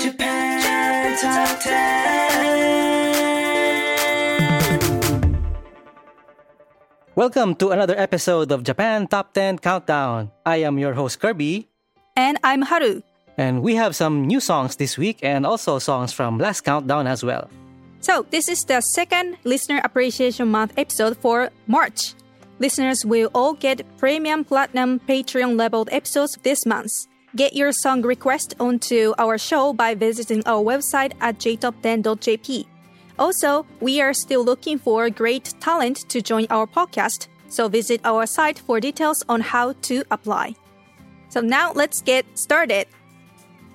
Japan Top 10. Welcome to another episode of Japan Top 10 Countdown. I am your host Kirby. And I'm Haru. And we have some new songs this week and also songs from last countdown as well. So, this is the second Listener Appreciation Month episode for March. Listeners will all get premium platinum Patreon leveled episodes this month. Get your song request onto our show by visiting our website at jtop10.jp. Also, we are still looking for great talent to join our podcast, so visit our site for details on how to apply. So now let's get started.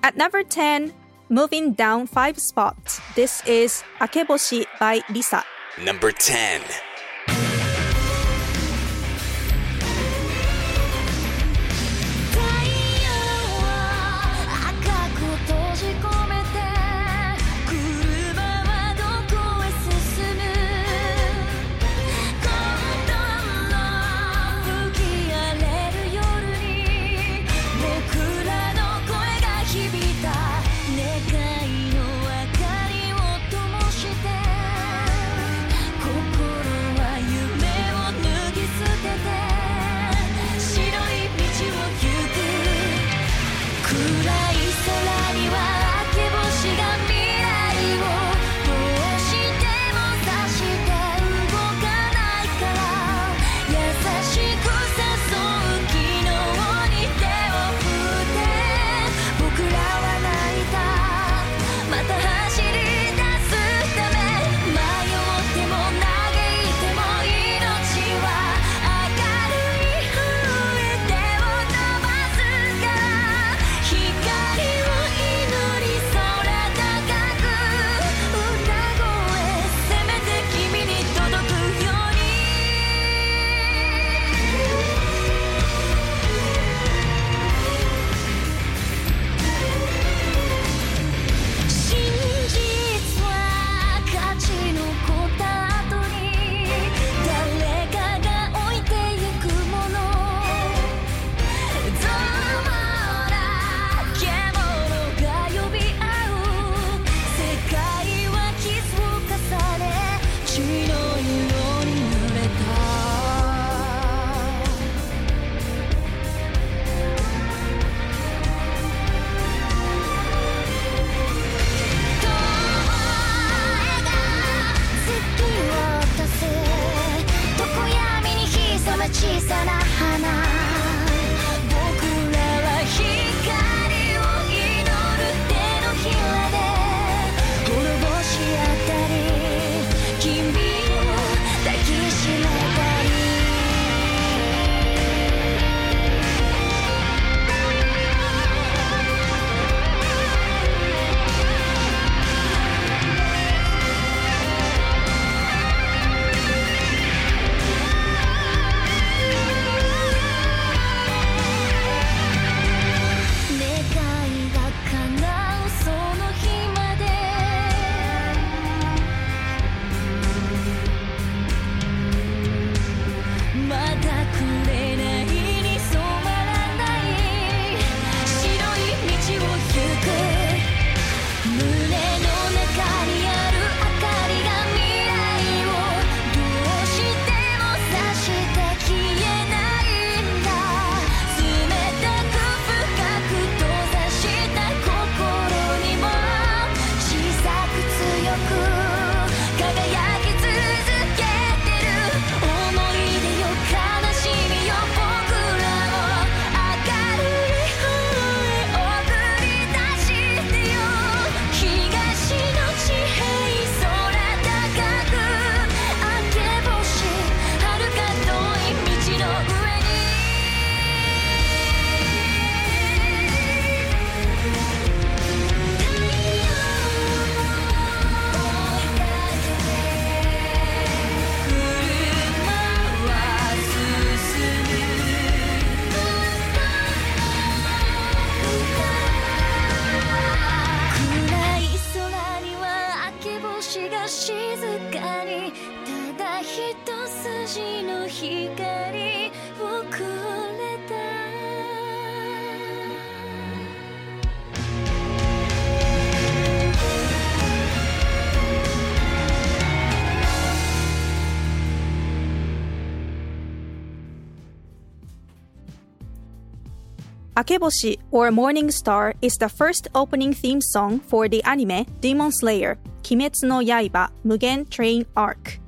At number 10, moving down five spots, this is Akeboshi by Lisa. Number 10. Akeboshi or Morning Star is the first opening theme song for the anime Demon Slayer Kimetsu no Yaiba Mugen Train Arc.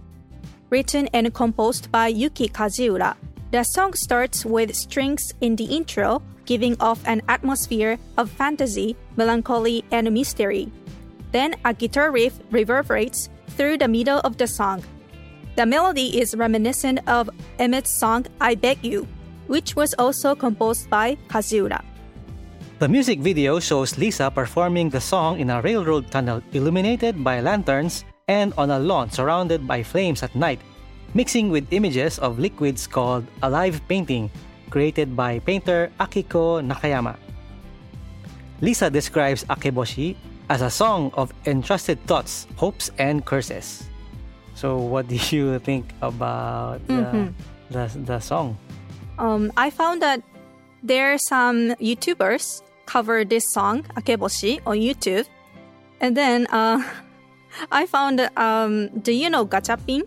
Written and composed by Yuki Kajiura, the song starts with strings in the intro, giving off an atmosphere of fantasy, melancholy, and mystery. Then a guitar riff reverberates through the middle of the song. The melody is reminiscent of Aimer's song I Beg You, which was also composed by Kajiura. The music video shows Lisa performing the song in a railroad tunnel illuminated by lanterns and on a lawn surrounded by flames at night, mixing with images of liquids called a live painting created by painter Akiko Nakayama. Lisa describes Akeboshi as a song of entrusted thoughts, hopes, and curses. So, what do you think about the, mm-hmm. the, the song? Um, I found that there are some YouTubers cover this song Akeboshi on YouTube, and then uh, I found um, do you know Gachapin?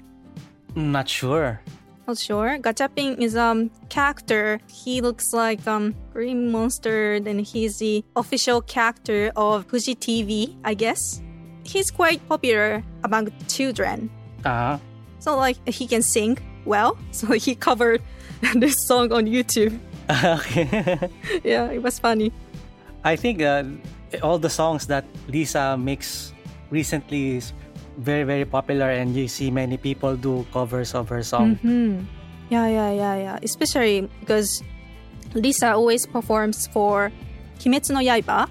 Not sure. Not sure. Gachapin is a um, character. He looks like um green monster. and he's the official character of Fuji TV, I guess. He's quite popular among children. Uh So like he can sing well. So he covered this song on YouTube. okay. Yeah, it was funny. I think uh, all the songs that Lisa makes recently is very very popular, and you see many people do covers of her song. Yeah, yeah, yeah, yeah. Especially because Lisa always performs for Kimetsu no Yaiba.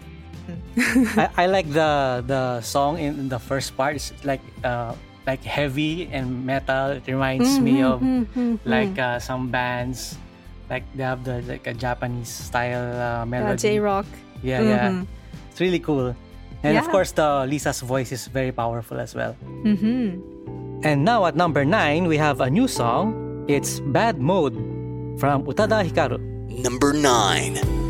I, I like the the song in the first part. It's like uh, like heavy and metal. It reminds me of like uh, some bands. Like they have the like a Japanese style uh, Yeah, melody. J Rock. Yeah, yeah. It's really cool. And of course, the Lisa's voice is very powerful as well. Mm-hmm. And now at number nine, we have a new song. It's Bad Mode from Utada Hikaru. Number 9.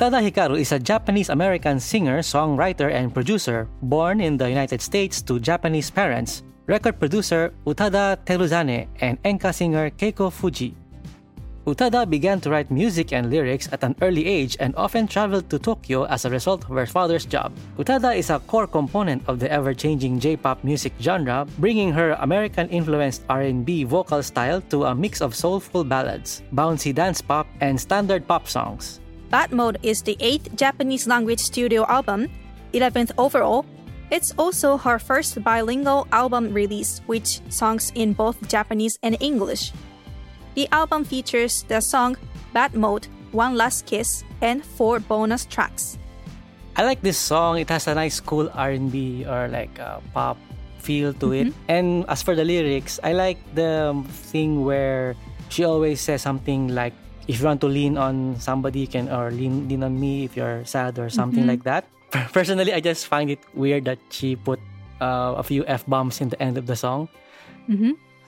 Utada Hikaru is a Japanese-American singer, songwriter, and producer born in the United States to Japanese parents, record producer Utada Teruzane and enka singer Keiko Fuji. Utada began to write music and lyrics at an early age and often traveled to Tokyo as a result of her father's job. Utada is a core component of the ever-changing J-pop music genre, bringing her American-influenced R&B vocal style to a mix of soulful ballads, bouncy dance pop, and standard pop songs. Bad Mode is the eighth Japanese language studio album, 11th overall. It's also her first bilingual album release, with songs in both Japanese and English. The album features the song Bad Mode, One Last Kiss, and four bonus tracks. I like this song. It has a nice cool R&B or like uh, pop feel to it. And as for the lyrics, I like the thing where she always says something like if you want to lean on somebody you can or lean lean on me if you're sad or something like that. Personally, I just find it weird that she put uh, a few f bombs in the end of the song.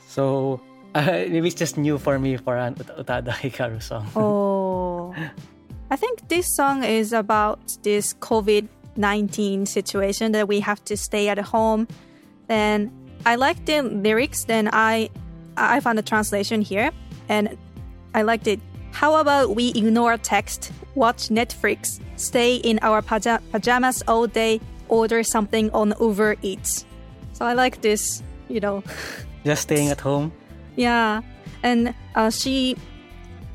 So uh, maybe it's just new for me for an Ut- Utada Hikaru song. Oh. I think this song is about this COVID 19 situation that we have to stay at home. And I like the lyrics, then I I found the translation here and I liked it. How about we ignore text, watch Netflix, stay in our paja- pajamas all day, order something on Uber Eats. So I like this, you know. Just staying at home. Yeah, and uh, she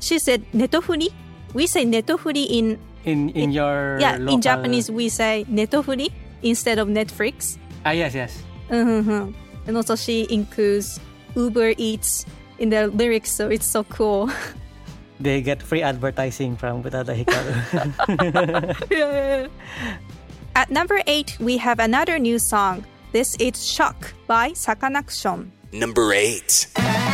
she said netofuri. We say netofuri in In in your yeah in Japanese we say netofuri instead of Netflix. Ah yes yes. Mhm. And also she includes Uber Eats in the lyrics, so it's so cool. They get free advertising from Utada Hikaru. At number eight, we have another new song. This is Shock by Sakanaction. Number 8.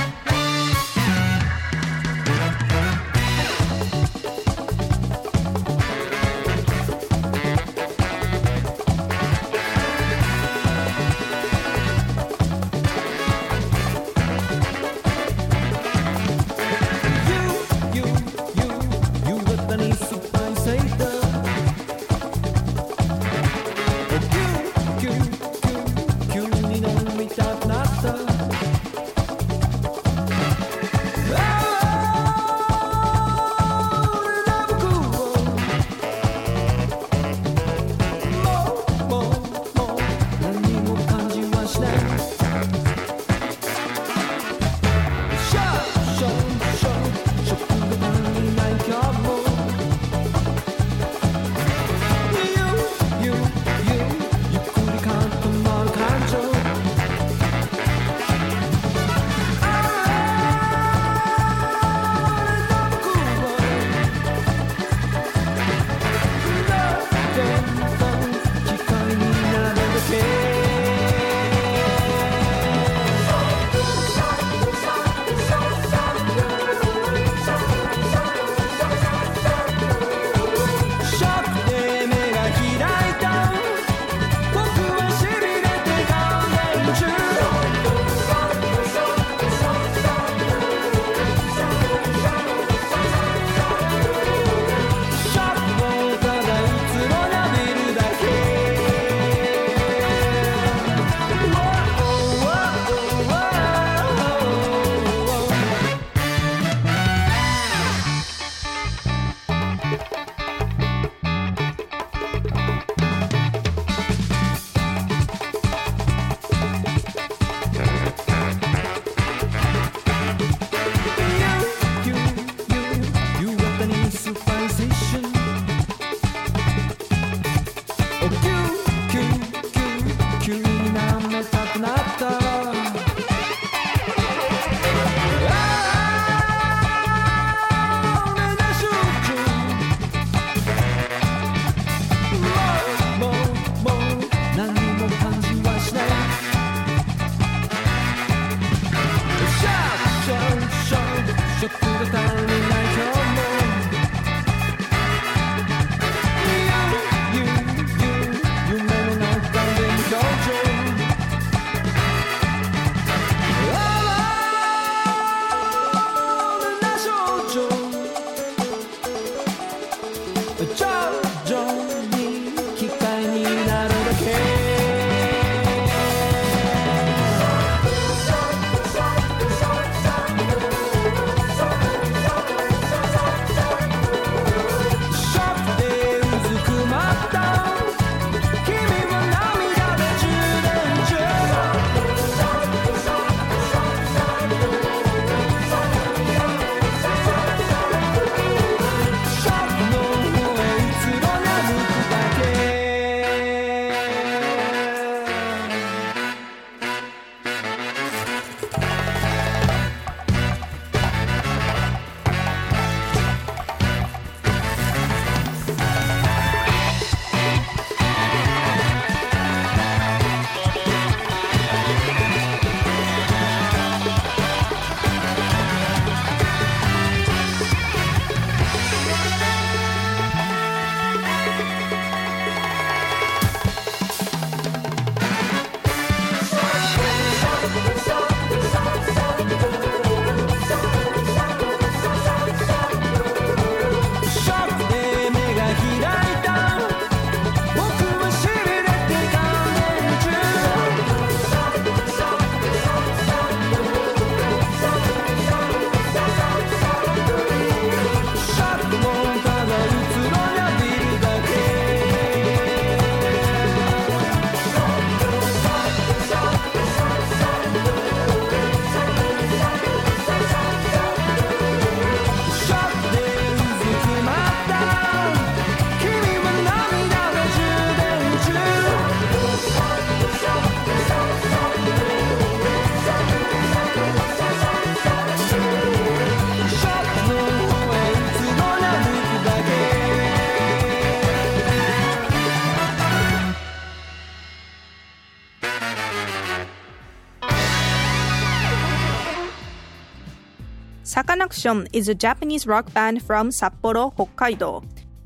Sakanaction is a Japanese rock band from Sapporo, Hokkaido.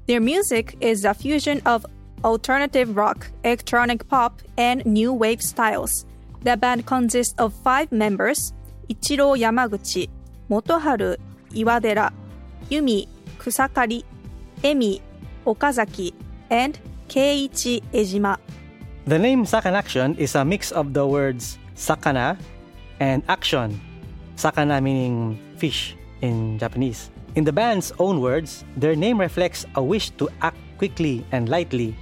Their music is a fusion of alternative rock, electronic pop, and new wave styles. The band consists of five members Ichiro Yamaguchi, Motoharu Iwadera, Yumi Kusakari, Emi Okazaki, and Keiichi Ejima. The name Sakanaction is a mix of the words sakana and action. Sakana meaning fish in Japanese. In the band's own words, their name reflects a wish to act quickly and lightly,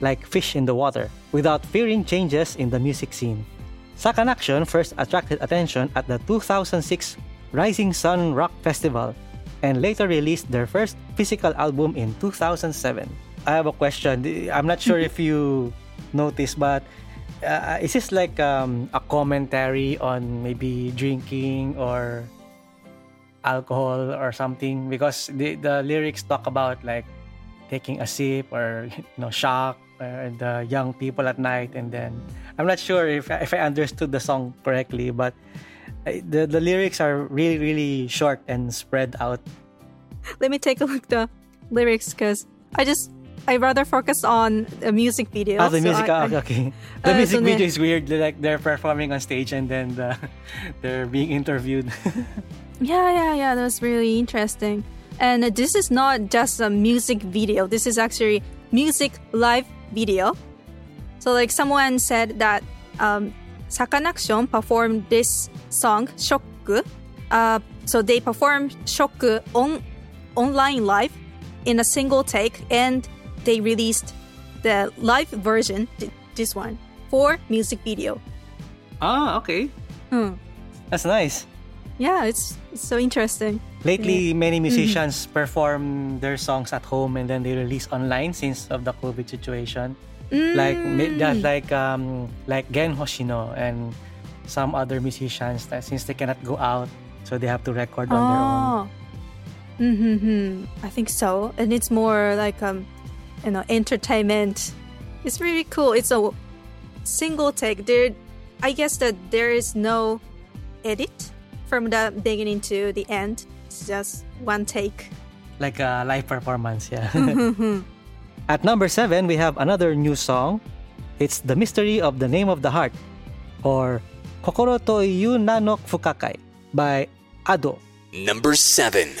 like fish in the water, without fearing changes in the music scene. Sakanaction first attracted attention at the 2006 Rising Sun Rock Festival and later released their first physical album in 2007. I have a question. I'm not sure if you noticed, but uh, is this like um, a commentary on maybe drinking or alcohol or something? Because the, the lyrics talk about like taking a sip or you know shock or the young people at night, and then I'm not sure if if I understood the song correctly, but the the lyrics are really really short and spread out. Let me take a look the lyrics because I just I rather focus on the music video. Ah, the so music. I- I- okay. The Uh, music so video is weird. Like they're performing on stage and then the, they're being interviewed. Yeah, yeah, yeah. That was really interesting. And this is not just a music video. This is actually music live video. So like someone said that um, Sakanaction performed this song Shock. Uh, so they performed Shock on online live in a single take, and they released the live version, th- this one, for music video. ah, okay. Hmm. That's nice. Yeah, it's, it's so interesting. Lately, many musicians perform their songs at home and then they release online since of the COVID situation. Like mi- just like um like Gen Hoshino and some other musicians that since they cannot go out, so they have to record on their own. Mm-hmm. I think so. And it's more like um you know, entertainment. It's really cool. It's a single take. There I guess that there is no edit from the beginning to the end. It's just one take. Like a live performance, yeah. Mm-hmm. At number seven, we have another new song. It's The Mystery of the Name of the Heart, or Kokoro to Iu Na no Fukakai by Ado. Number seven.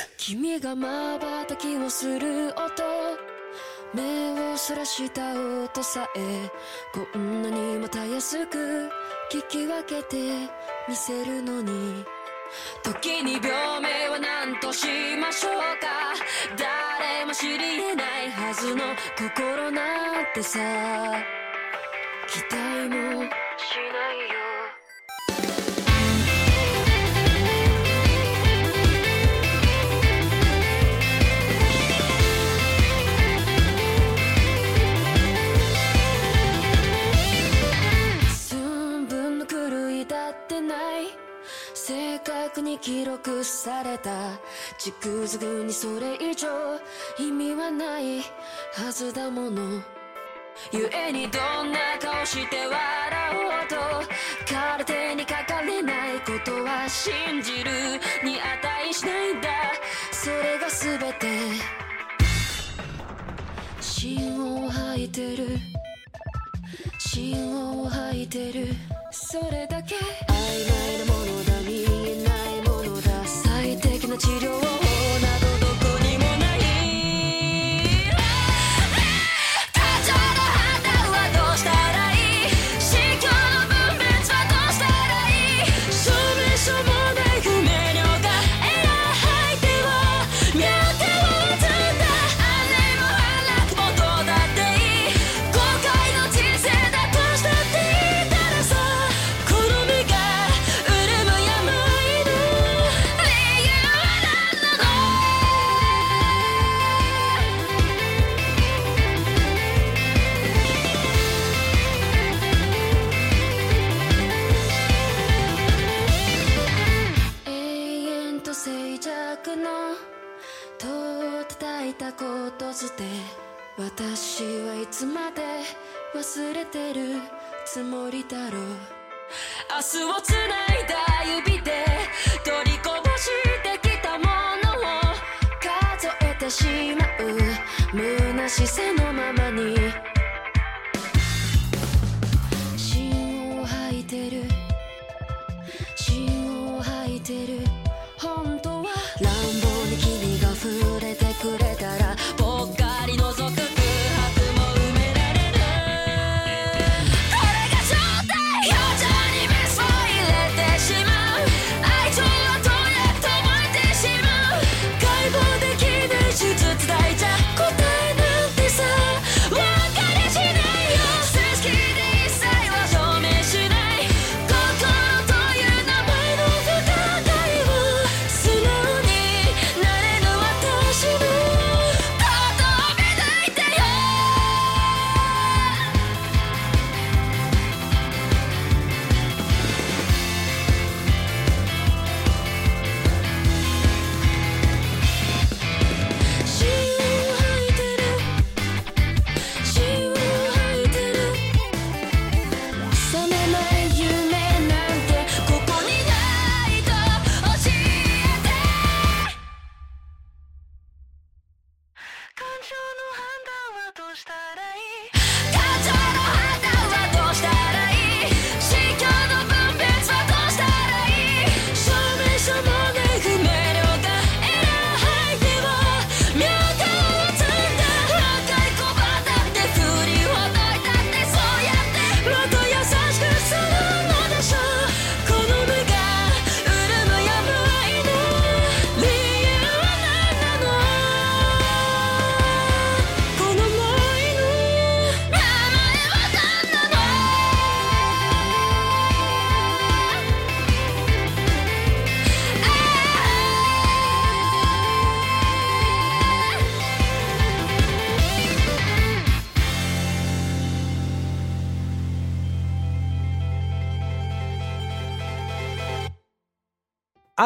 時に病名は何としましょうか？誰も知り得ないはずの心なんてさ。期待もしないよ。正確に記録された軸づくにそれ以上意味はないはずだもの。故にどんな顔して笑おうと空手にかかれないことは信じるに値しないんだ。それが全て。芯を吐いてる。芯を吐いてる。それだけ。曖昧なものずで私はいつまで忘れてるつもりだろう。明日をつないだ指で取りこぼしてきたものを数えてしまう。虚しさのままに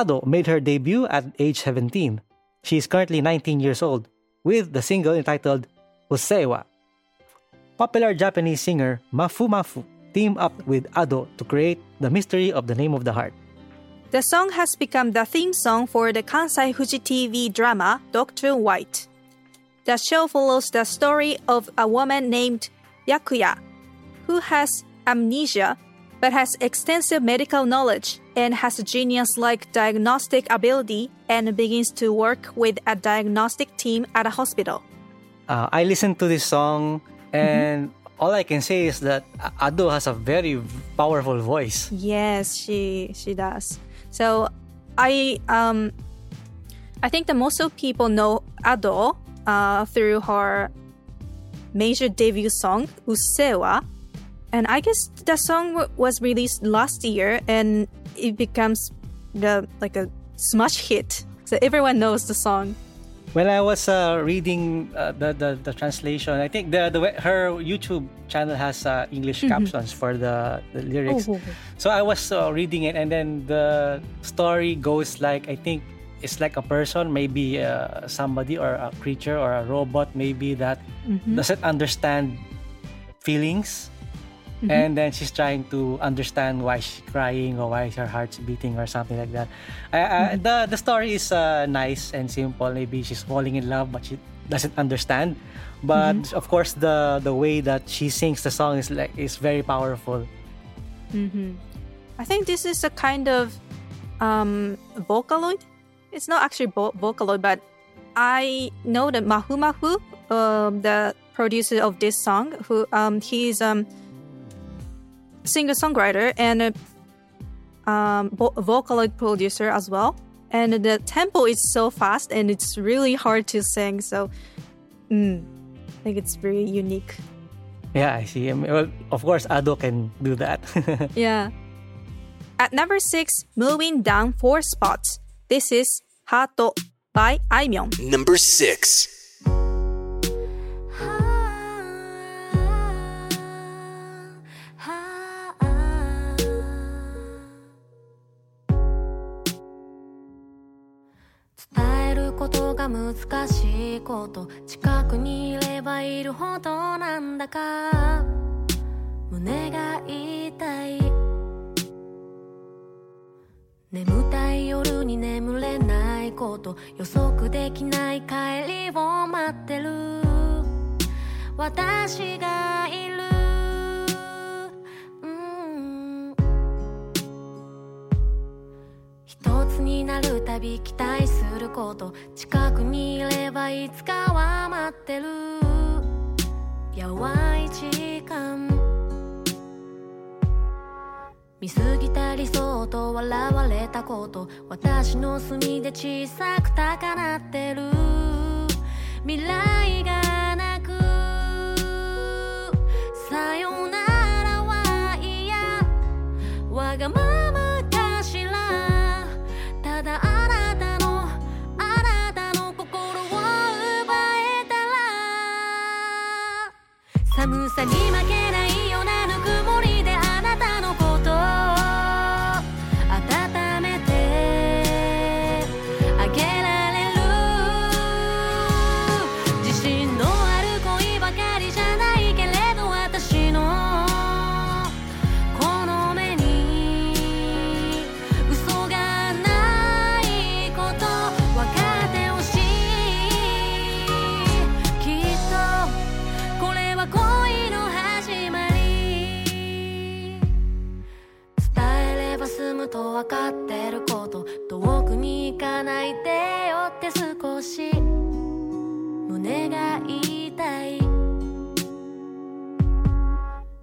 Ado made her debut at age 17. She is currently 19 years old with the single entitled Usseewa. Popular Japanese singer Mafu Mafu teamed up with Ado to create The Mystery of the Name of the Heart. The song has become the theme song for the Kansai Fuji TV drama Doctor White. The show follows the story of a woman named Byakuya, who has amnesia but has extensive medical knowledge and has a genius like diagnostic ability and begins to work with a diagnostic team at a hospital. uh, I listened to this song, and all I can say is that Ado has a very powerful voice. Yes, she she does. So I um I think that most of people know Ado uh, through her major debut song Usseewa, and I guess that song w- was released last year and it becomes the like a smash hit. So everyone knows the song. When I was uh, reading uh, the, the the translation, I think the, the her YouTube channel has uh, English captions for the, the lyrics. Oh, oh, oh. So I was uh, reading it, and then the story goes like I think it's like a person, maybe uh, somebody or a creature or a robot, maybe that doesn't understand feelings, and then she's trying to understand why she's crying or why her heart's beating or something like that. I, I, the the story is uh, nice and simple. Maybe she's falling in love, but she doesn't understand. But of course, the the way that she sings the song is like is very powerful. I think this is a kind of um, Vocaloid. It's not actually vo- Vocaloid, but I know that Mafu Mafu, um, the producer of this song, who um, he's um, singer songwriter and a um, vo- Vocaloid producer as well. And the tempo is so fast and it's really hard to sing. So mm, I think it's very unique. Yeah, I see. I mean, well, of course, Ado can do that. Yeah. At number six, moving down four spots. This is Hato by Aimyon. Number 6. ことが難しいこと近くにいればいるほどなんだか。胸が痛い。眠たい夜に眠れないこと。予測できない帰りを待ってる。私がいる。になるたび期待すること近くにいればいつかは待ってる。やわい時間。見過ぎた理想と笑われたこと。私の隅で小さく高鳴ってる。未来がら寒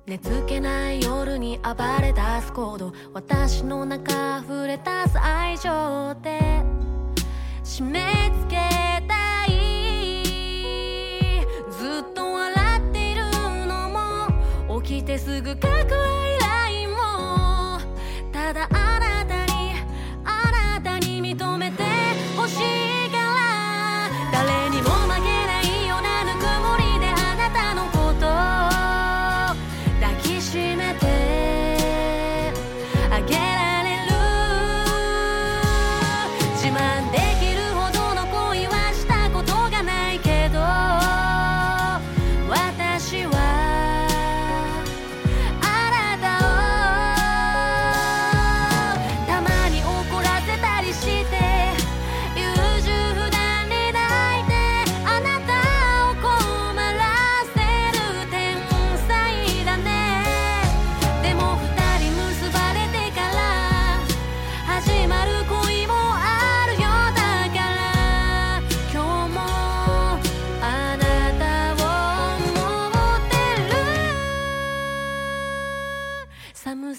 寝つけない夜に暴れ出す行動。私の中溢れ出す愛情で締め付けたい。ずっと笑っているのも。起きてすぐ書く愛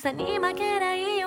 さに負けない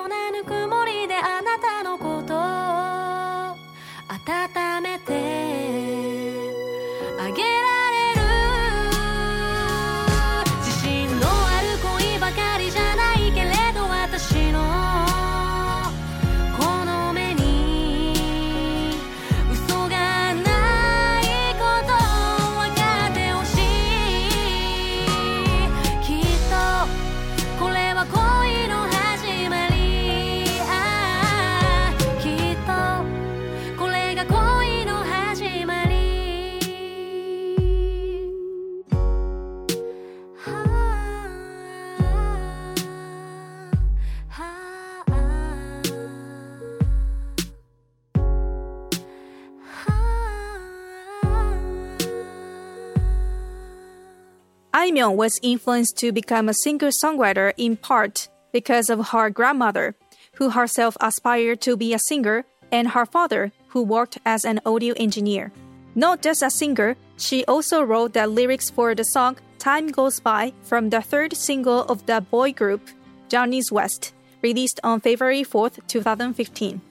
あ Aimyon was influenced to become a singer-songwriter in part because of her grandmother, who herself aspired to be a singer, and her father, who worked as an audio engineer. Not just a singer, she also wrote the lyrics for the song Time Goes By from the third single of the boy group, Johnny's West, released on February 4, 2015.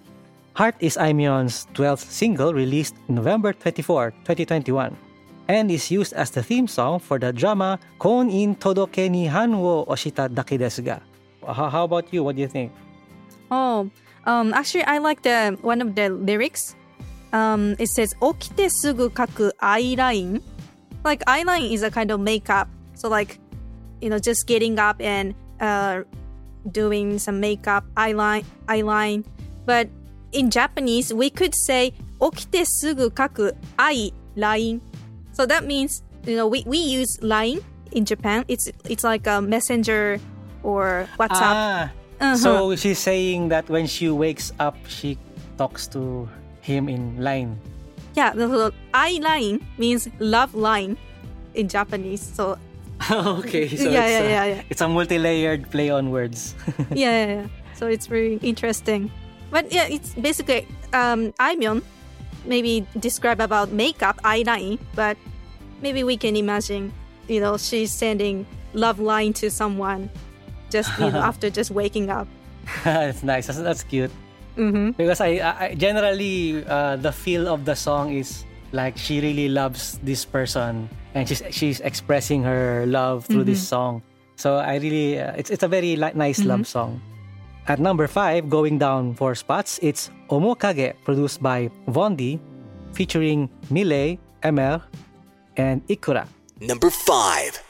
Heart is Aimyon's 12th single released November 24, 2021, and is used as the theme song for the drama Konin Todoke ni Han wo Oshita Dake desu ga. How, how about you? What do you think? Oh, um, actually, I like the one of the lyrics. Um, it says "okite sugu kaku eyeline." Like eyeline is a kind of makeup, so like, you know, just getting up and uh, doing some makeup eyeline, eyeline. But in Japanese, we could say "okite sugu kaku eyeline." So that means you know we, we use line in Japan. It's it's like a messenger or WhatsApp. Ah, Uh-huh. so she's saying that when she wakes up, she talks to him in line. Yeah, the, the eye line means love line in Japanese. So okay, so Yeah, it's, yeah, a, yeah, yeah. it's a multi-layered play on words. yeah, yeah, yeah. So it's very interesting. But yeah, it's basically um Aimyon maybe describe about makeup eyeliner, but maybe we can imagine, you know, she's sending love line to someone just you know after just waking up. that's nice. That's, that's cute. Mm-hmm. Because I, I generally uh, the feel of the song is like she really loves this person and she's she's expressing her love through this song. So I really uh, it's it's a very li- nice love song. At number 5, going down 4 spots, it's Omokage, produced by Vaundy, featuring milet, Aimer, and Ikura. Number 5.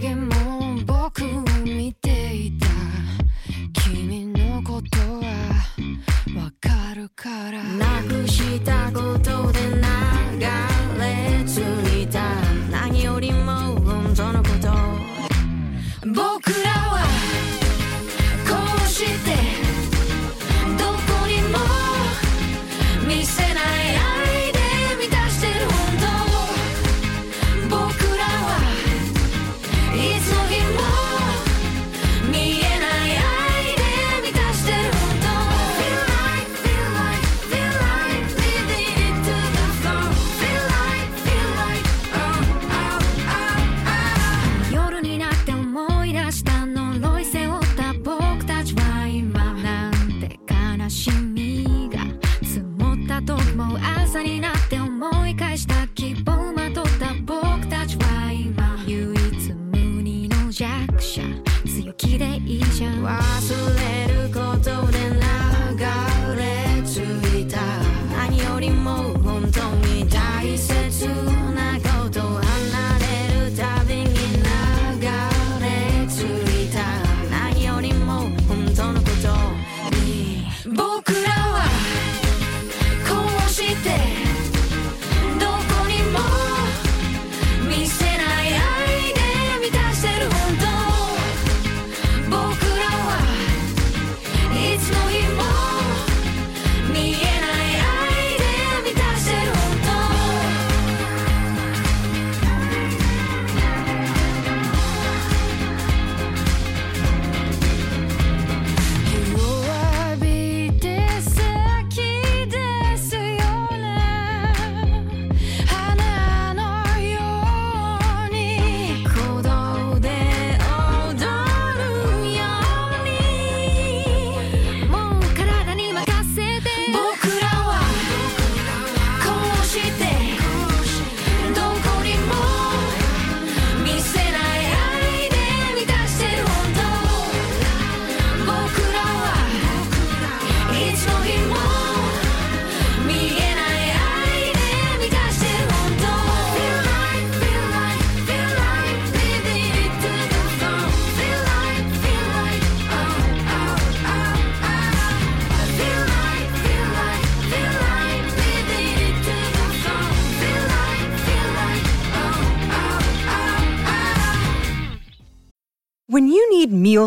影も僕を見ていた。君のことはわかるから。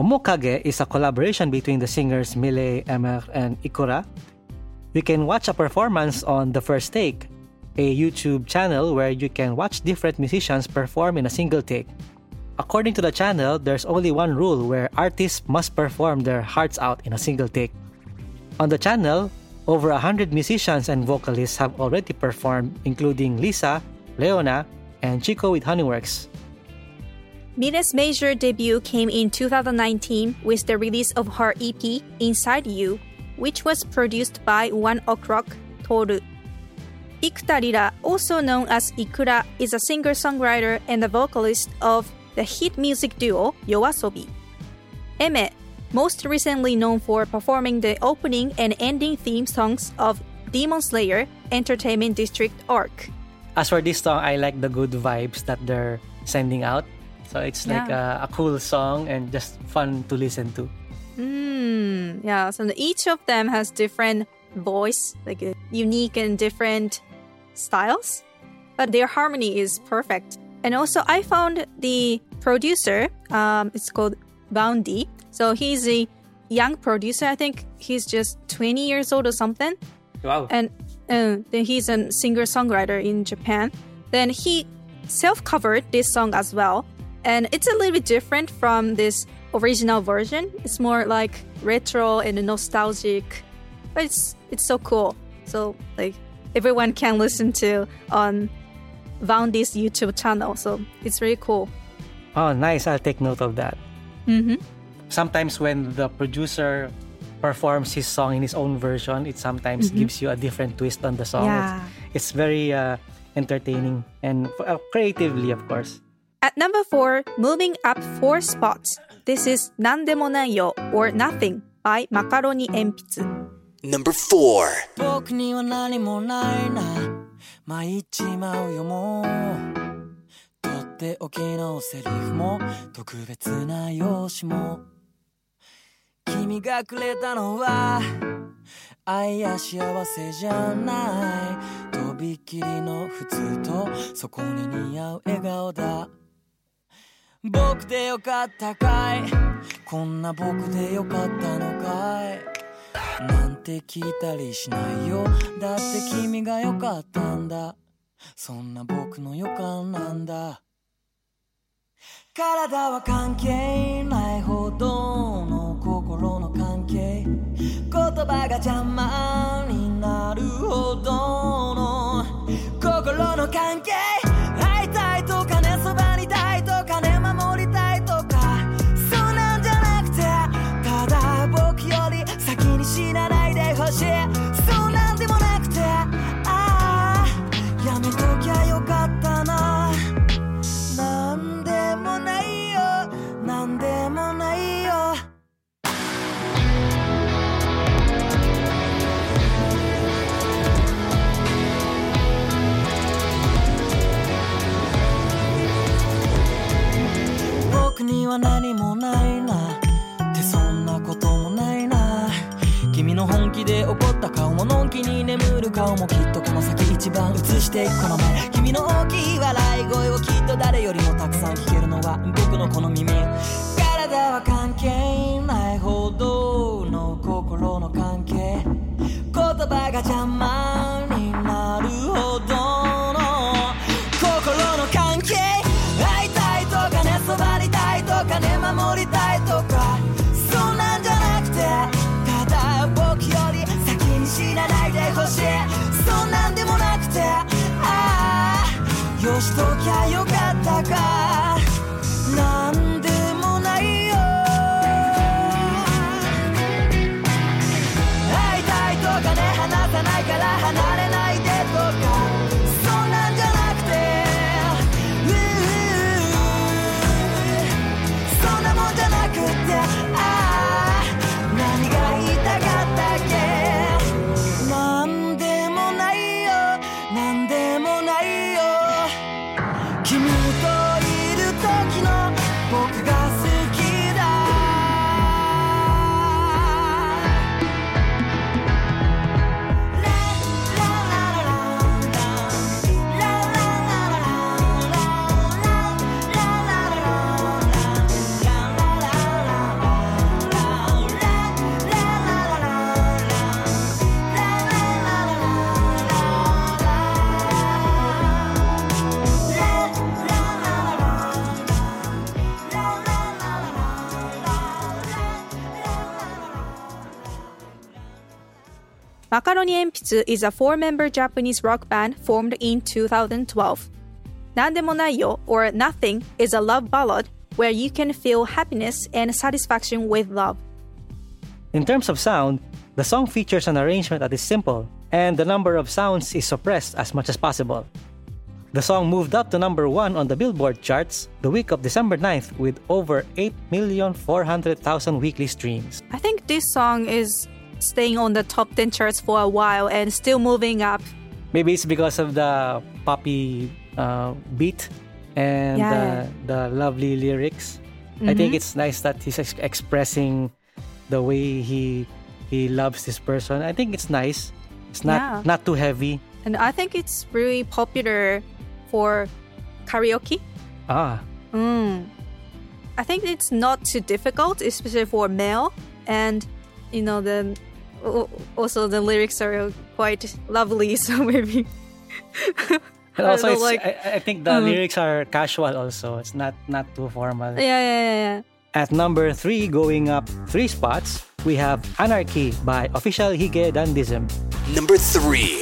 Omokage is a collaboration between the singers milet, Aimer, and Ikura. You can watch a performance on The First Take, a YouTube channel where you can watch different musicians perform in a single take. According to the channel, there's only one rule where artists must perform their hearts out in a single take. On the channel, over 100 musicians and vocalists have already performed, including Lisa, Leona, and Chico with Honeyworks. Mile's major debut came in 2019 with the release of her EP Inside You, which was produced by One Ok Rock Toru. Ikuta Rira, also known as Ikura, is a singer-songwriter and a vocalist of the hit music duo Yoasobi. Aimer, most recently known for performing the opening and ending theme songs of Demon Slayer Entertainment District Arc. As for this song, I like the good vibes that they're sending out. So it's like a, a cool song and just fun to listen to. Hmm. Yeah. So each of them has different voice, like uh, unique and different styles, but their harmony is perfect. And also, I found the producer. Um, it's called Vaundy. So he's a young producer. I think he's just 20 years old or something. Wow. and uh, then he's a singer songwriter in Japan. Then he self covered this song as well, and it's a little bit different from this original version. It's more like retro and nostalgic, but it's it's so cool. So like everyone can listen to on Vaundy's YouTube channel. So it's really cool. Oh, nice. I'll take note of that. Mm-hmm. Sometimes when the producer performs his song in his own version, it sometimes gives you a different twist on the song. Yeah. It's, it's very uh, entertaining and uh, creatively, of course. At number four, moving up four spots. This is なんでもないよ or Nothing by Macaroni 鉛筆。Number 4. 僕には何もないな。参っちまうよも。うとっておきのセリフも。特別な用紙も。君がくれたのは。愛や幸せじゃない。とびっきりの普通と。そこに似合う笑顔だ僕でよかったかいこんな僕でよかったのかいなんて聞いたりしないよだって君が良かったんだそんな僕の予感なんだ体は関係ないほどの心の関係言葉が邪魔になるほどの心の関係は何もないな。ってそんなこともないな。君の本気で怒った顔ものんきに眠る顔もきっとこの先一番映していくこの目君の大きい笑い声をきっと誰よりもたくさん聞けるのは僕のこの耳。体は関係ない。ほどの心の関係。言葉が邪魔しときゃよかったか Macaroni Enpitsu is a four-member Japanese rock band formed in 2012. Nandemonayo or Nothing is a love ballad where you can feel happiness and satisfaction with love. In terms of sound, the song features an arrangement that is simple, and the number of sounds is suppressed as much as possible. The song moved up to number 1 on the Billboard charts the week of December 9th with over 8,400,000 weekly streams. I think this song is staying on the top 10 charts for a while and still moving up. Maybe it's because of the poppy uh, beat and Yeah. the, the lovely lyrics. I think it's nice that he's ex- expressing the way he he loves this person. I think it's nice. It's not Yeah. not too heavy. And I think it's really popular for karaoke. Ah, Mm. I think it's not too difficult, especially for male. And, you know, the also the lyrics are quite lovely, so maybe. and I also don't like- I, I think the Mm. lyrics are casual. Also, it's not not too formal. Yeah, yeah, yeah, yeah. At number three, going up three spots, we have Anarchy by Official Hige Dandism. Number three.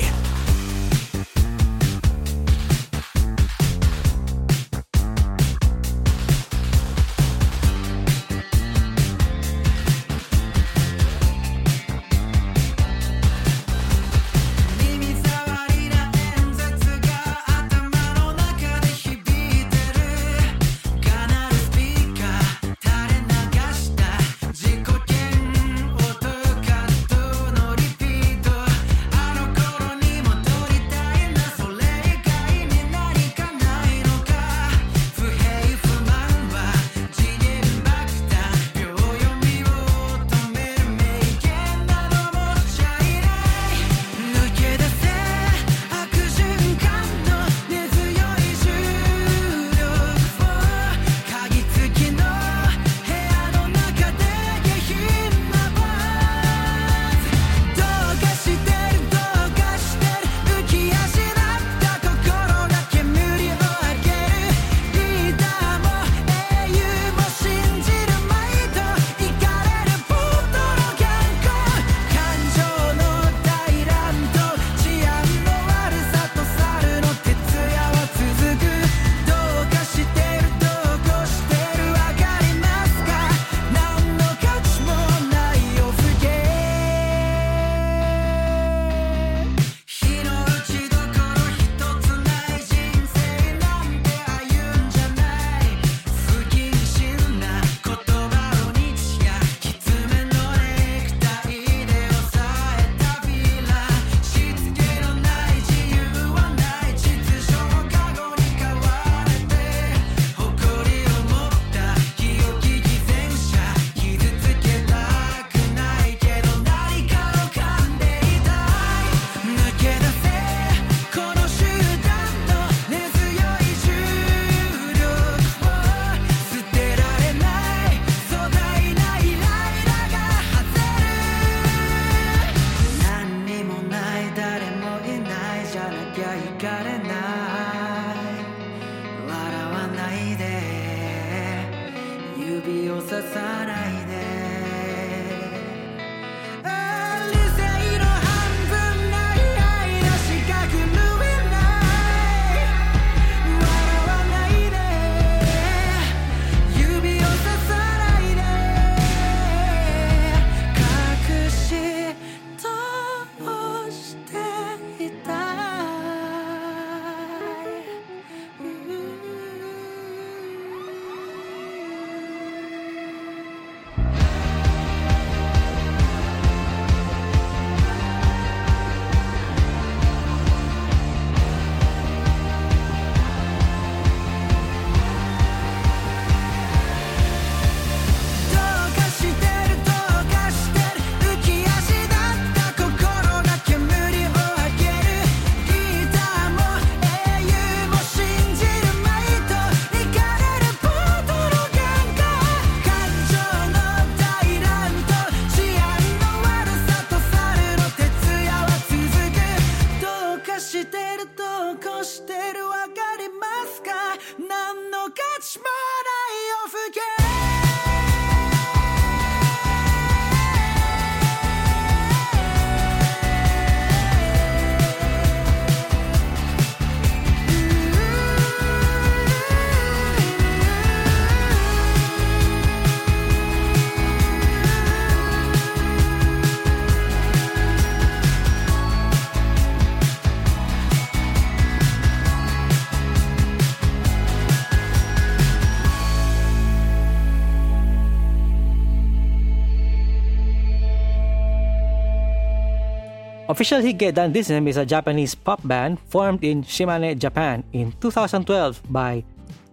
Official Hige Dandism is a Japanese pop band formed in Shimane, Japan in 2012 by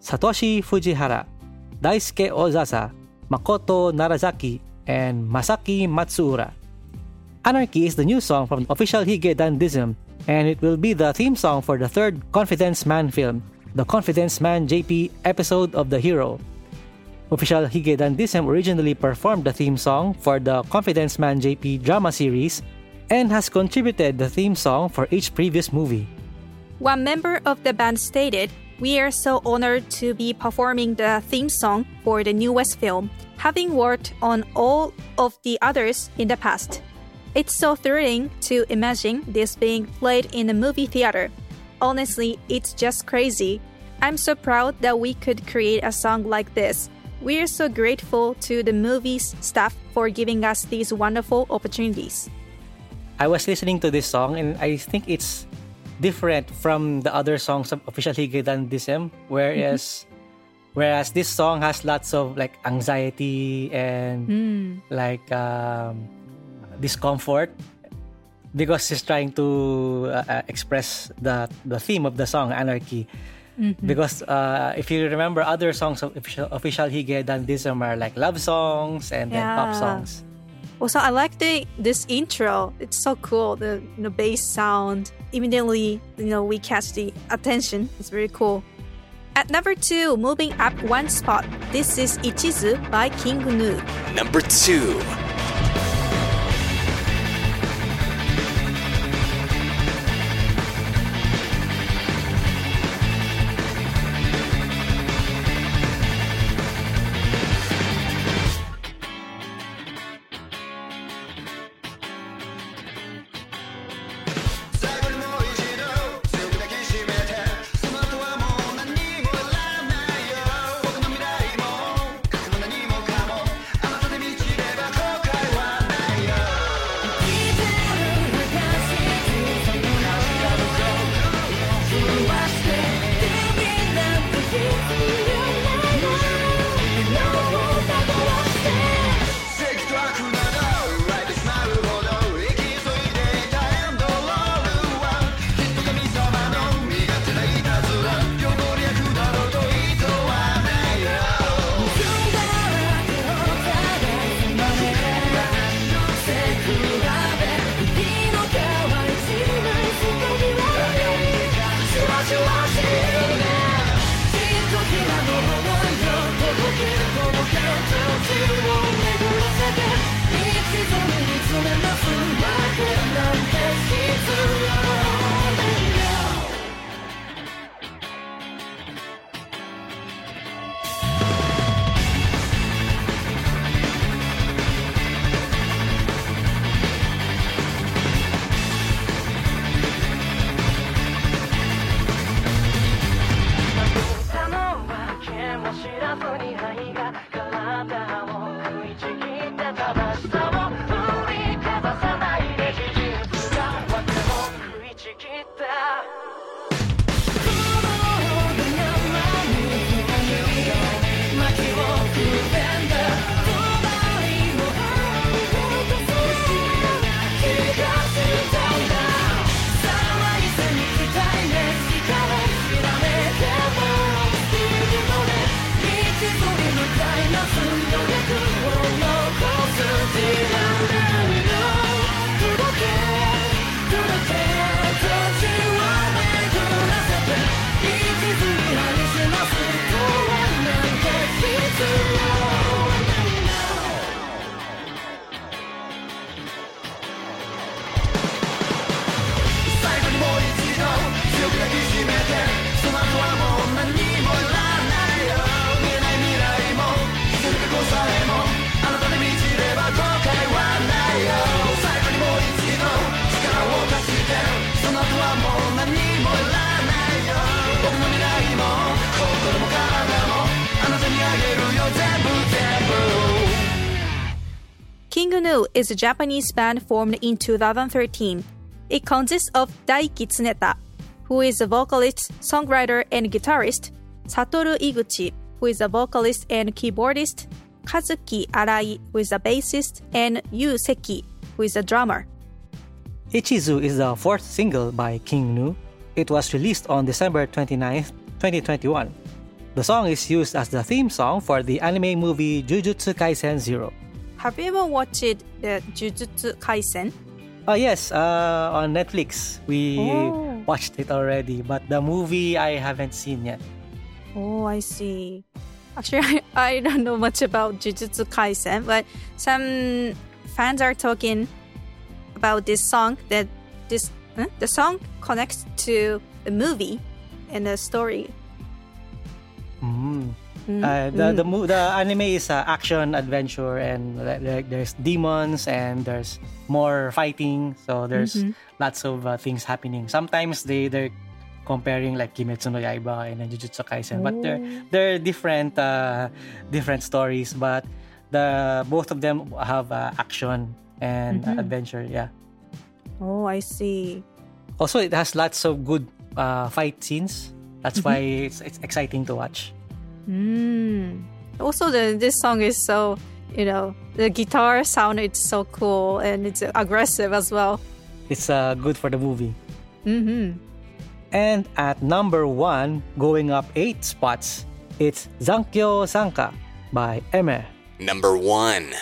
Satoshi Fujihara, Daisuke Ozasa, Makoto Narazaki, and Masaki Matsuura. Anarchy is the new song from Official Hige Dandism, and it will be the theme song for the third Confidence Man film, the Confidence Man JP episode of The Hero. Official Hige Dandism originally performed the theme song for the Confidence Man JP drama series and has contributed the theme song for each previous movie. One member of the band stated, We are so honored to be performing the theme song for the newest film, having worked on all of the others in the past. It's so thrilling to imagine this being played in a movie theater. Honestly, it's just crazy. I'm so proud that we could create a song like this. We are so grateful to the movie's staff for giving us these wonderful opportunities. I was listening to this song and I think it's different from the other songs of Official Hige Dandism, whereas whereas this song has lots of like anxiety and like um, discomfort because he's trying to uh, uh, express the the theme of the song anarchy. Because uh, if you remember, other songs of official, official Hige Dandism are like love songs and then pop Yeah. songs. Also, I like the this intro. It's so cool. The you know, bass sound immediately you know we catch the attention. It's very cool. At number two, moving up one spot. This is Ichizu by King Gnu. Number two. Is a Japanese band formed in 2013. It consists of Daiki Tsuneta, who is a vocalist, songwriter, and guitarist, Satoru Iguchi, who is a vocalist and keyboardist, Kazuki Arai, who is a bassist, and Yu Seki, who is a drummer. Ichizu is the fourth single by King Gnu. It was released on December 29th, 2021. The song is used as the theme song for the anime movie Jujutsu Kaisen Zero. Have you ever watched the Jujutsu Kaisen? Oh yes, uh, on Netflix. We Oh. watched it already, but the movie I haven't seen yet. Oh, I see. Actually, I, I don't know much about Jujutsu Kaisen, but some fans are talking about this song that this huh? the song connects to the movie and the story. Mm. Uh, the the mo- the anime is uh, action adventure and like, there's demons and there's more fighting. So there's lots of uh, things happening. Sometimes they they're comparing like Kimetsu no Yaiba and Jujutsu Kaisen but they're they're different uh, different stories. But the both of them have uh, action and uh, adventure yeah. Oh, I see. also it has lots of good uh, fight scenes. That's why it's, it's exciting to watch Mm. Also, the this song is so you know the guitar sound is so cool and it's aggressive as well. it's uh, good for the movie Mm-hmm. And at number one, going up eight spots, it's Zankyo Sanka by Aimer. Number one.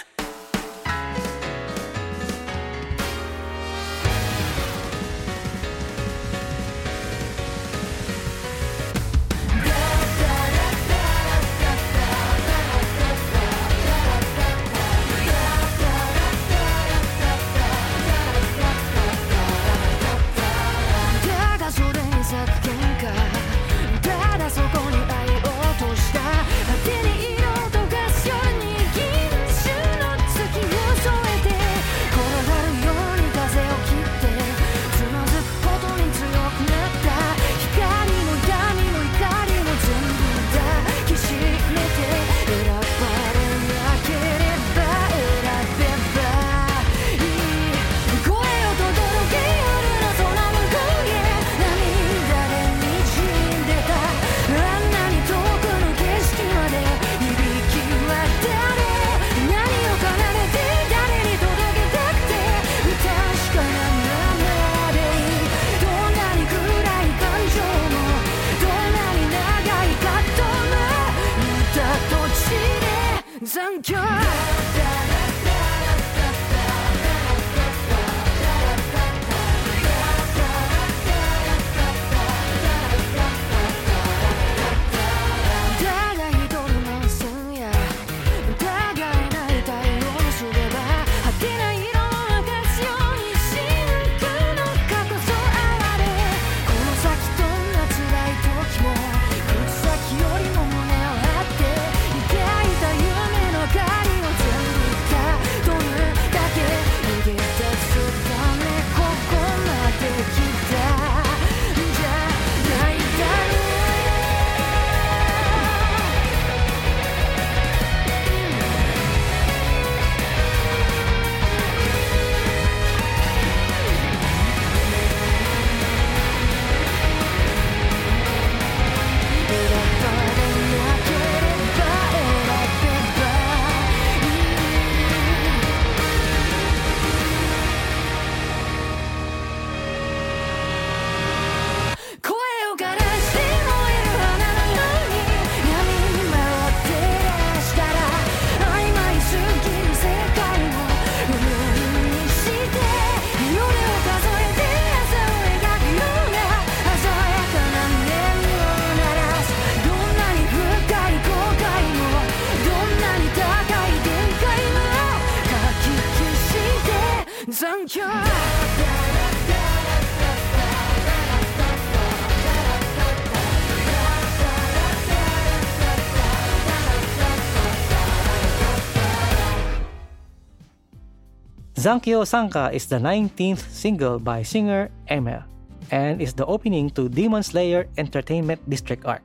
Zankyo Sanka is the 19th single by singer Aimer and is the opening to Demon Slayer Entertainment District arc.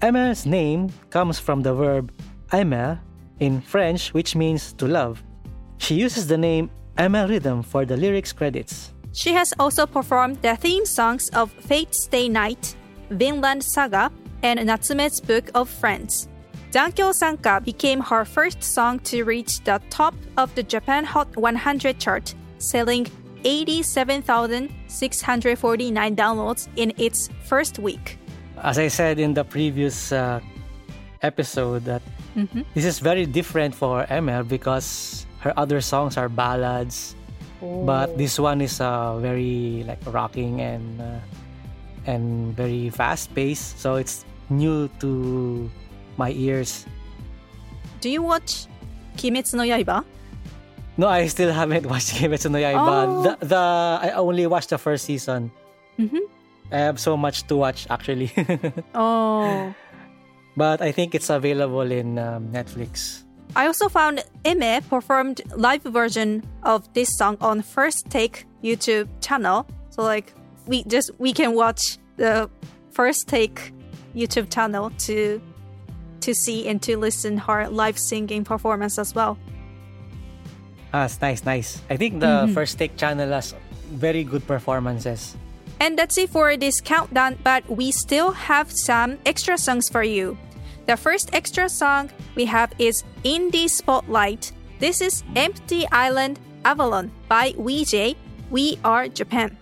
Aimer's name comes from the verb aimer in French which means to love She uses the name aimerrhythm for the lyrics credits. She has also performed the theme songs of Fate Stay Night, Vinland Saga, and Natsume's Book of Friends. Zankyo Sanka became her first song to reach the top of the Japan Hot 100 chart, selling 87,649 downloads in its first week. As I said in the previous uh, episode, that this is very different for Aimer because her other songs are ballads, but this one is uh, very like rocking and uh, and very fast paced. So it's new to my ears. Do you watch Kimetsu no Yaiba? No, I still haven't watched Kimetsu no Yaiba. Oh. The, the I only watched the first season. Mhm. I have so much to watch actually, Oh. but I think it's available in um, Netflix. I also found Aimer performed live version of this song on First Take YouTube channel. So like we just we can watch the First Take YouTube channel to to see and to listen her live singing performance as well. Ah, it's nice, nice. I think the first take channel has very good performances. And that's it for this countdown, but we still have some extra songs for you. The first extra song we have is Indie Spotlight. This is Empty Island Avalon by WeJ. We are Japan.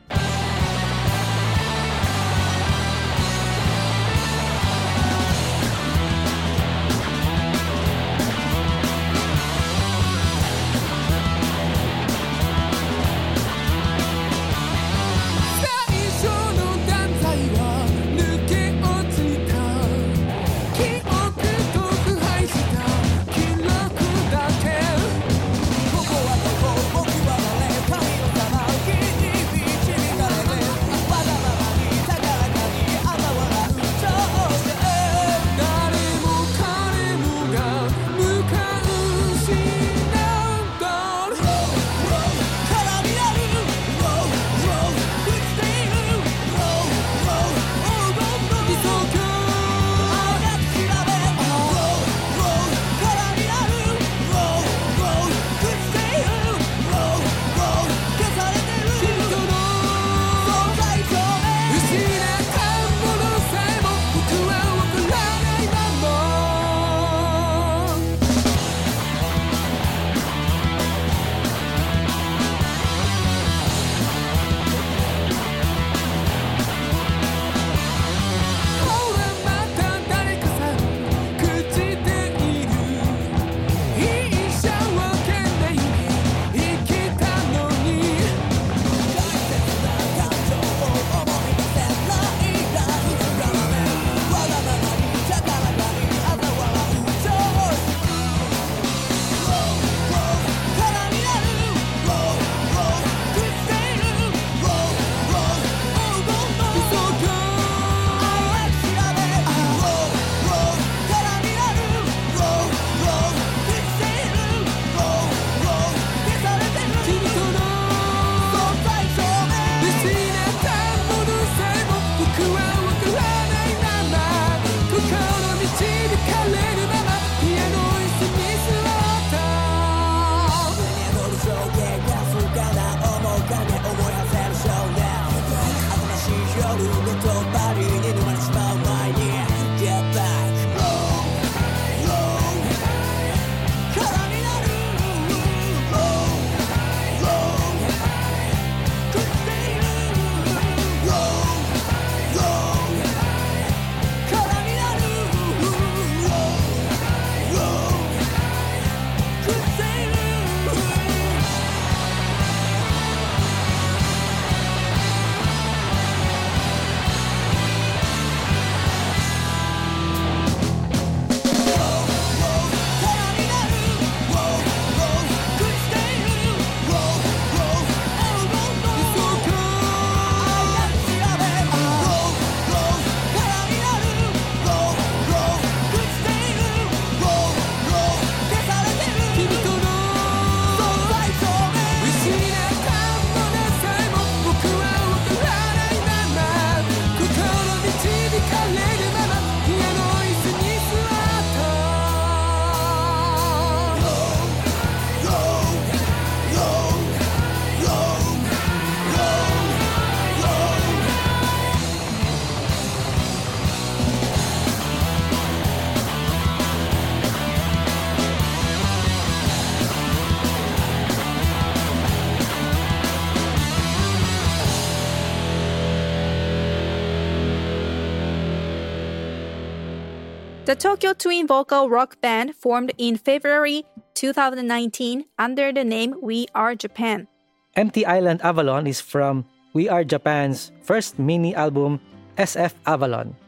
The Tokyo Twin vocal rock band formed in February 2019 under the name We Are Japan. Empty Island Avalon is from We Are Japan's first mini album, SF Avalon.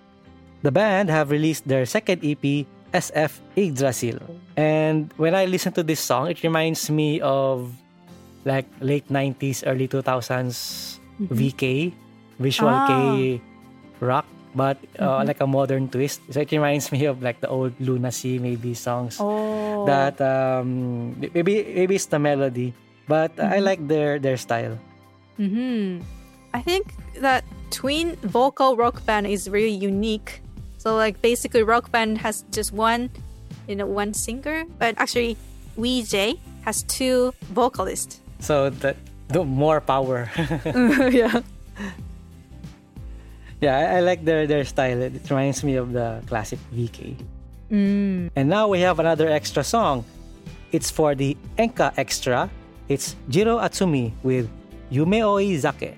The band have released their second EP, SF Yggdrasil. And when I listen to this song, it reminds me of like late 90s, early 2000s mm-hmm. VK, visual kei ah. rock, but uh, like a modern twist. So it reminds me of like the old LUNA SEA maybe songs Oh. that um, maybe maybe it's the melody, but I like their their style. hmm I think that twin vocal rock band is really unique. So like basically rock band has just one, you know, one singer, but actually WeJ has two vocalists. So that the more power. yeah. Yeah, I, I like their their style. It reminds me of the classic VK. Mm. And now we have another extra song. It's for the Enka Extra. It's Jiro Atsumi with Yumeoi Zake.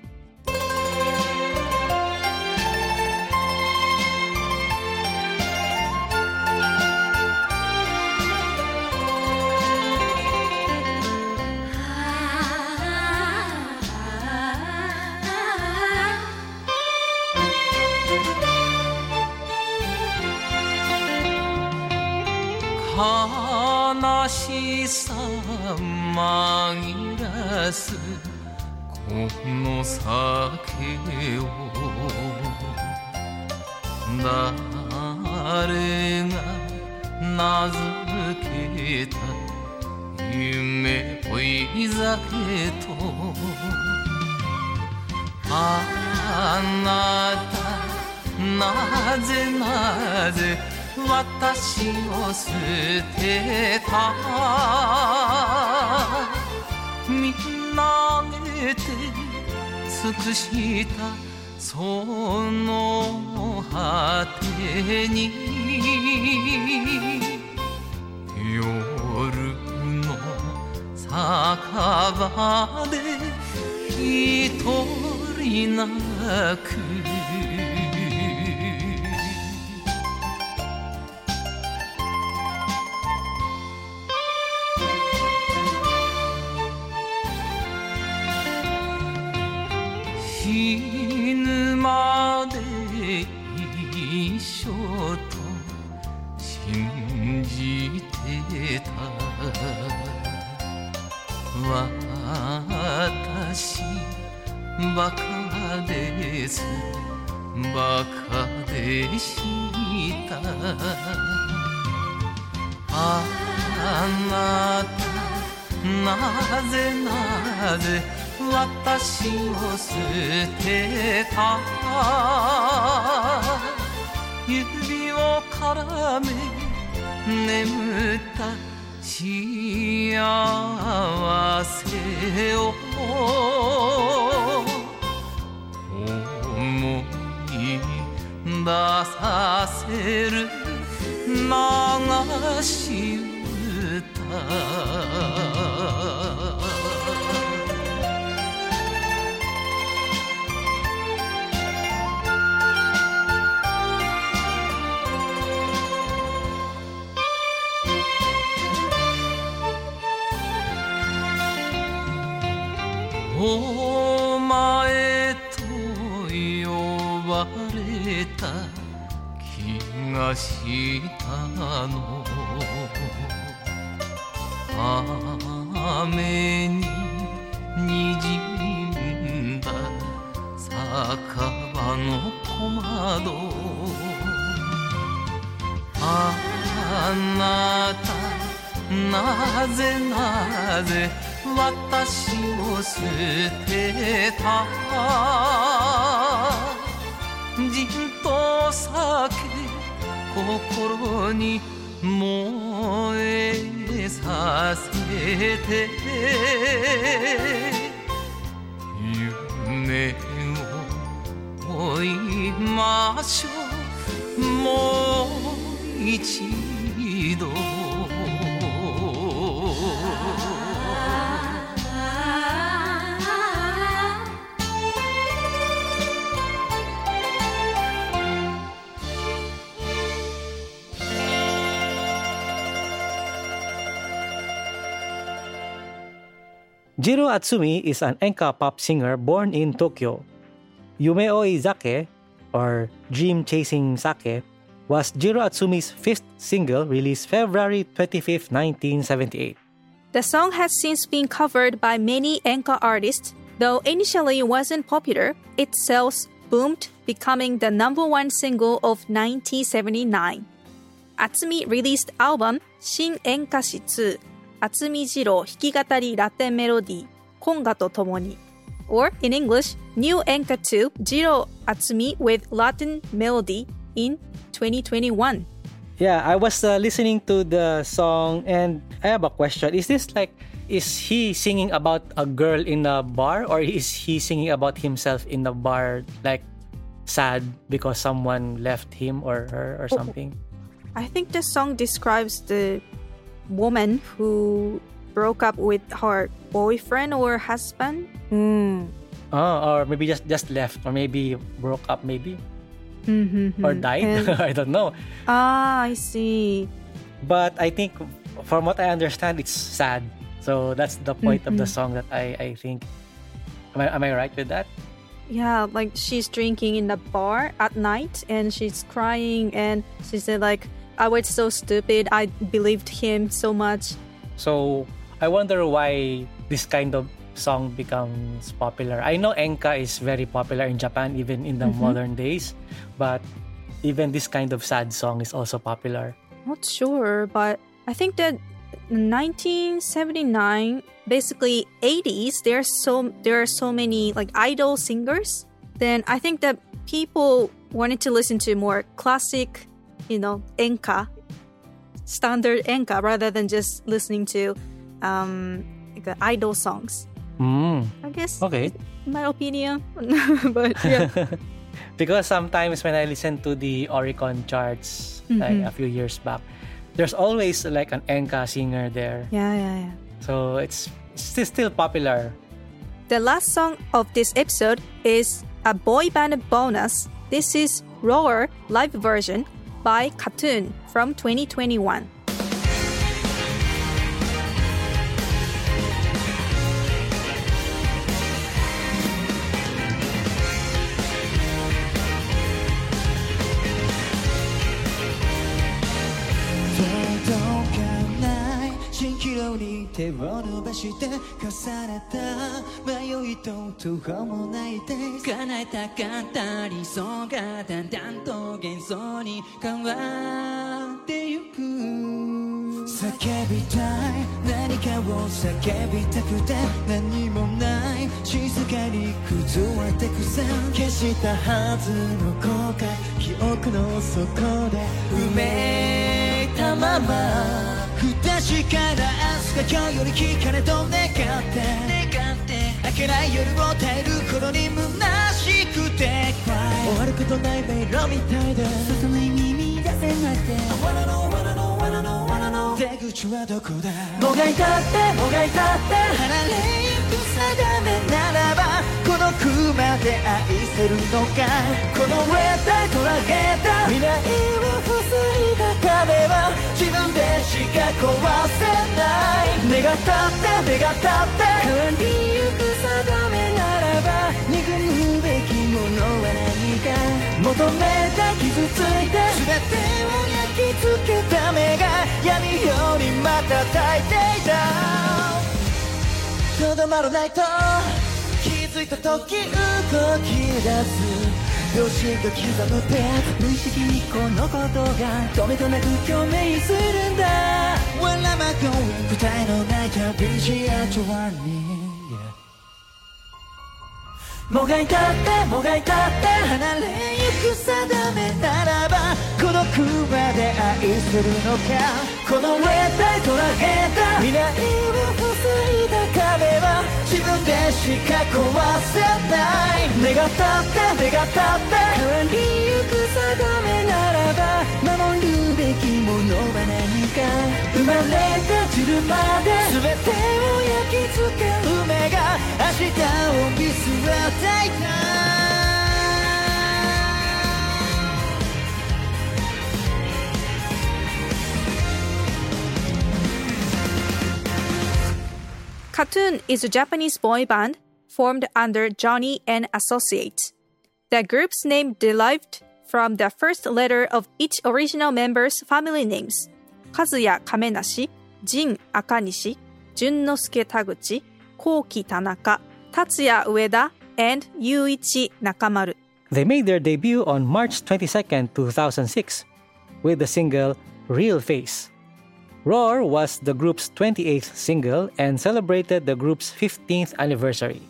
さ紛らすこの酒を。誰が名付けた夢追い酒と。あなたなぜなぜ私を捨てた。みんなげて尽くしたその果てに。夜の酒場で一人泣く。死ぬまで一緒と信じてた。私バカですバカでした。あなたなぜなぜ私を捨てた。指を絡め眠った幸せを思い出させる流し歌。がしたの。雨ににじんだ酒場の小窓。あなたなぜなぜ私を捨てた？じんと酒心に燃えさせて。夢を追いましょう。もう一度。Jiro Atsumi is an enka pop singer born in Tokyo. Yumeoi Sake, or Dream Chasing Sake, was Jiro Atsumi's fifth single released February 25, 1978. The song has since been covered by many enka artists, though initially wasn't popular, its sales boomed, becoming the number one single of 1979. Atsumi released album Shin Enka 2渥美二郎弾き語りラテンメロディー、コンガとともに。or in English, New Enka 2 Jiro Atsumi with Latin Melody in 2021. Yeah, I was uh, listening to the song and I have a question. Is this like, is he singing about a girl in a bar or is he singing about himself in a bar like sad because someone left him or her or oh. something? I think the song describes the woman who broke up with her boyfriend or husband. Oh, or maybe just just left or maybe broke up maybe Mm-hmm. or died. And- I don't know. Ah, I see. But I think from what I understand it's sad. So that's the point of the Mm-hmm. song that I I think Am I, am I right with that? Yeah, like she's drinking in the bar at night and she's crying and she said like I was so stupid. I believed him so much. So I wonder why this kind of song becomes popular. I know enka is very popular in Japan even in the mm-hmm. modern days, but even this kind of sad song is also popular. Not sure, but I think that 1979, basically 80s, there's so there are so many like idol singers. Then I think that people wanted to listen to more classic, you know, enka, standard enka, rather than just listening to um, like the idol songs. Mm, I guess, okay. my opinion, but yeah. because sometimes when I listen to the Oricon charts like a few years back, there's always like an enka singer there. yeah, yeah, yeah. So it's it's still popular. The last song of this episode is a boy band bonus. This is Roar live version by KAT-TUN from 2021. 手を伸ばして重ねた迷いと途方もないデイ叶えたかった理想がだんだんと幻想に変わってゆく叫びたい何かを叫びたくて何もない静かに崩れてくさ消したはずの後悔記憶の底で埋めたま。ま不確かな明日が今日より聞かれと願って。願って。明けない夜を耐える頃に虚しくて終わることない迷路みたいで。外の意味見出せなくて。I wanna know wanna know wanna know wanna know 出口はどこだ?もがいたってもがいたって。離れならばこの熊で愛せるのか？この上で捉えた未来を防いだ壁は自分でしか壊せない。願ったって願ったって。変わりゆく定めならば憎むべきものは何か？求めた傷ついて全てを焼き付けた目が闇よりまた焚いていた。とどまらないと気づいた時動き出す。秒針が刻むペー無意識にこのことが。止めとなく共鳴するんだ。When am I going 答えのない旅路や journey もがいたってもがいたって離れゆく定めならばこの熊で愛するのかこの上で捉えた未来を防いだ壁は自分でしか壊せない願ったって願ったって変わりゆく定めならば守るべきものは何か生まれて散るまで全てを焼き付ける夢が明日を見据えていた KAT-TUN is a Japanese boy band formed under Johnny and Associates. The group's name derived from the first letter of each original member's family names. Kazuya Kamenashi, Jin Akanishi, Junnosuke Taguchi, Koki Tanaka, Tatsuya Ueda, and Yuichi Nakamaru. They made their debut on March 22, 2006, with the single Real Face. Roar was the group's 28th single and celebrated the group's 15th anniversary.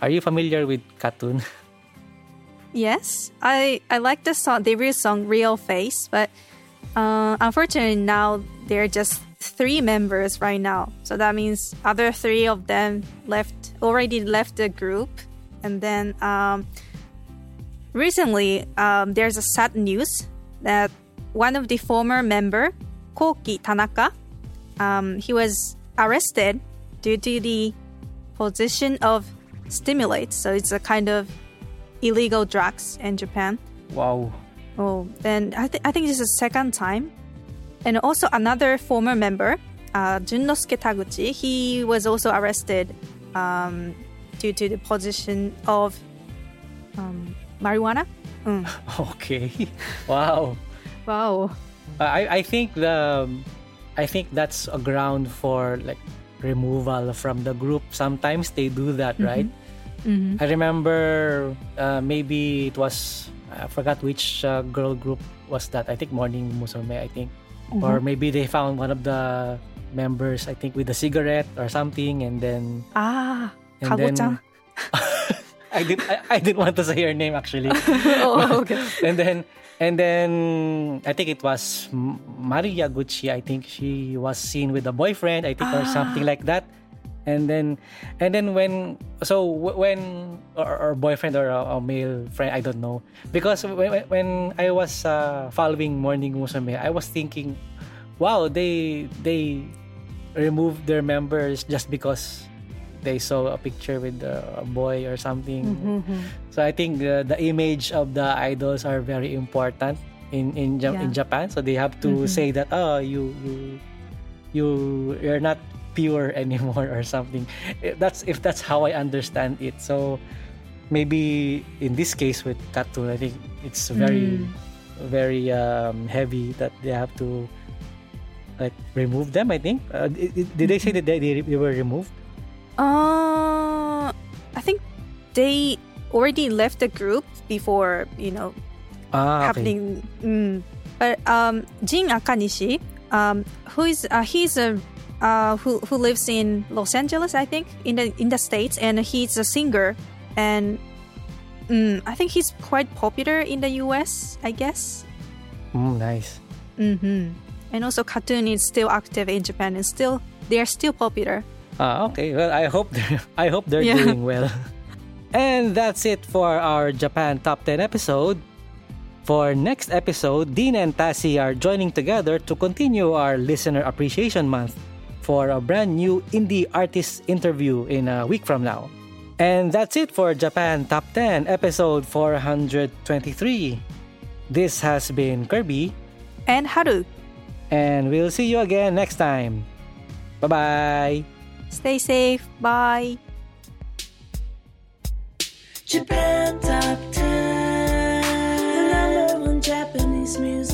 Are you familiar with KAT-TUN? Yes, I I like the song, the real song "Real Face," but uh, unfortunately now they're just three members right now. So that means other three of them left already left the group, and then um, recently um, there's a sad news that one of the former member Koki Tanaka, um, he was arrested due to the possession of stimulants. So it's a kind of illegal drugs in Japan. Wow. Oh, and I, th- I think this is the second time. And also another former member, uh, Junnosuke Taguchi, he was also arrested um, due to the possession of um, marijuana. Mm. Okay. Wow. Wow. I I think the I think that's a ground for like removal from the group. Sometimes they do that, right? Mhm. I remember uh, maybe it was I forgot which uh, girl group was that. I think Morning Musume. I think, or maybe they found one of the members. I think with a cigarette or something, and then Ah, and then I did I, I didn't want to say her name actually. oh, okay. and then and then I think it was Mari Yaguchi. I think she was seen with a boyfriend. I think or something like that. And then and then when so when or, or boyfriend or a, a male friend I don't know. Because when, when- I was uh, following Morning Musume I was thinking wow they they removed their members just because they saw a picture with a, boy or something. Mm-hmm, mm-hmm. So I think the, the image of the idols are very important in in, Ja- in Japan. So they have to mm-hmm. say that oh you you you you're not pure anymore or something. Eh, That's if that's how I understand it. So maybe in this case with KAT-TUN, I think it's very very um, heavy that they have to like remove them. I think uh, did they say that they, they were removed? Uh, I think they already left the group before, you know, Ah, okay. happening. Mm. But um, Jin Akanishi, um, who is uh, he's a uh, who who lives in Los Angeles, I think, in the in the states, and he's a singer, and mm, I think he's quite popular in the U.S. I guess. Mm, nice. hmm And also, KAT-TUN is still active in Japan, and still they are still popular. Ah, okay. Well, I hope they're, I hope they're Yeah. doing well. and that's it for our Japan Top 10 episode. For next episode, Dean and Tassie are joining together to continue our Listener Appreciation Month for a brand new indie artist interview in a week from now. And that's it for Japan Top 10 episode 423. This has been Kirby, And Haru, and we'll see you again next time. Bye bye. stay safe. Bye. Japan Top 10, the number one Japanese music